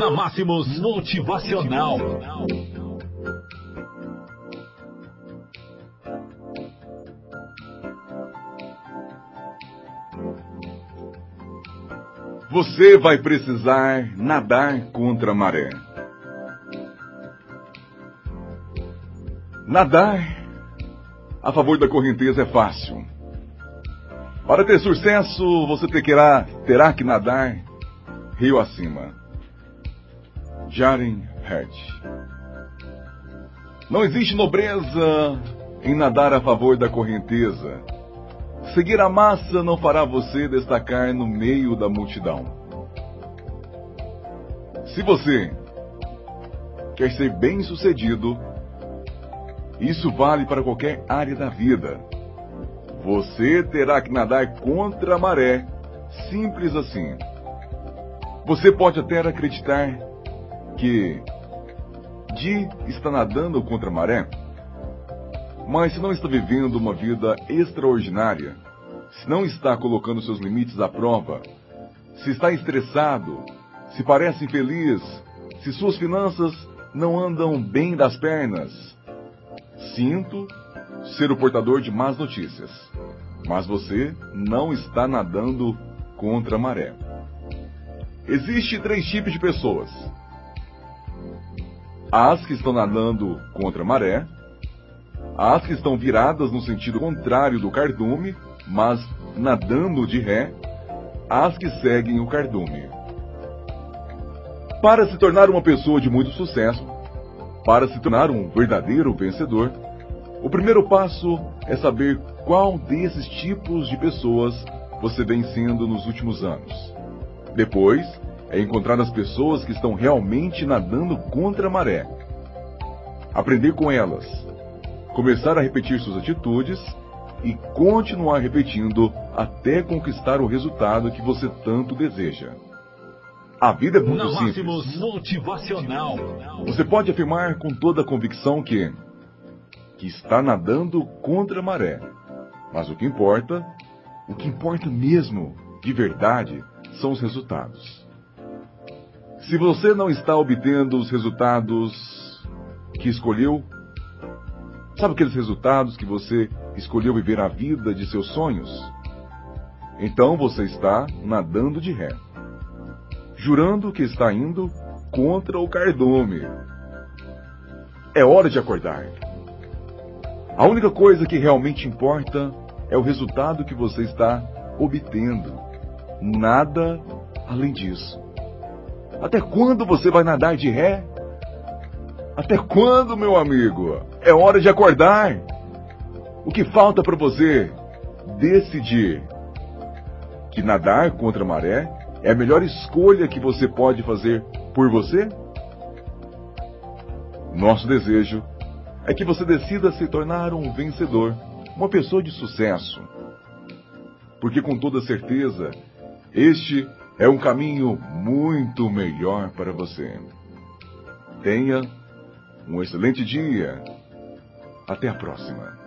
Na Máximos Motivacional. Você vai precisar nadar contra a maré. Nadar a favor da correnteza é fácil. Para ter sucesso, você terá, terá que nadar rio acima. Jaren Hert. Não existe nobreza em nadar a favor da correnteza. Seguir a massa não fará você destacar no meio da multidão. Se você quer ser bem sucedido, isso vale para qualquer área da vida. Você terá que nadar contra a maré, simples assim. Você pode até acreditar que Di está nadando contra a maré, mas se não está vivendo uma vida extraordinária, se não está colocando seus limites à prova, se está estressado, se parece infeliz, se suas finanças não andam bem das pernas, sinto ser o portador de más notícias, mas você não está nadando contra a maré. Existem três tipos de pessoas: as que estão nadando contra a maré, as que estão viradas no sentido contrário do cardume, mas nadando de ré, as que seguem o cardume. Para se tornar uma pessoa de muito sucesso, para se tornar um verdadeiro vencedor, o primeiro passo é saber qual desses tipos de pessoas você vem sendo nos últimos anos. Depois, é encontrar as pessoas que estão realmente nadando contra a maré. Aprender com elas. Começar a repetir suas atitudes e continuar repetindo até conquistar o resultado que você tanto deseja. A vida é muito simples. Motivacional. Você pode afirmar com toda a convicção que que está nadando contra a maré. Mas o que importa, o que importa mesmo, de verdade, são os resultados. Se você não está obtendo os resultados que escolheu, sabe aqueles resultados que você escolheu viver a vida de seus sonhos? Então você está nadando de ré, jurando que está indo contra o cardume. É hora de acordar. A única coisa que realmente importa é o resultado que você está obtendo. Nada além disso. Até quando você vai nadar de ré? Até quando, meu amigo? É hora de acordar. O que falta para você decidir que nadar contra a maré é a melhor escolha que você pode fazer por você? Nosso desejo é que você decida se tornar um vencedor, uma pessoa de sucesso. Porque com toda certeza, este é um caminho muito melhor para você. Tenha um excelente dia. Até a próxima.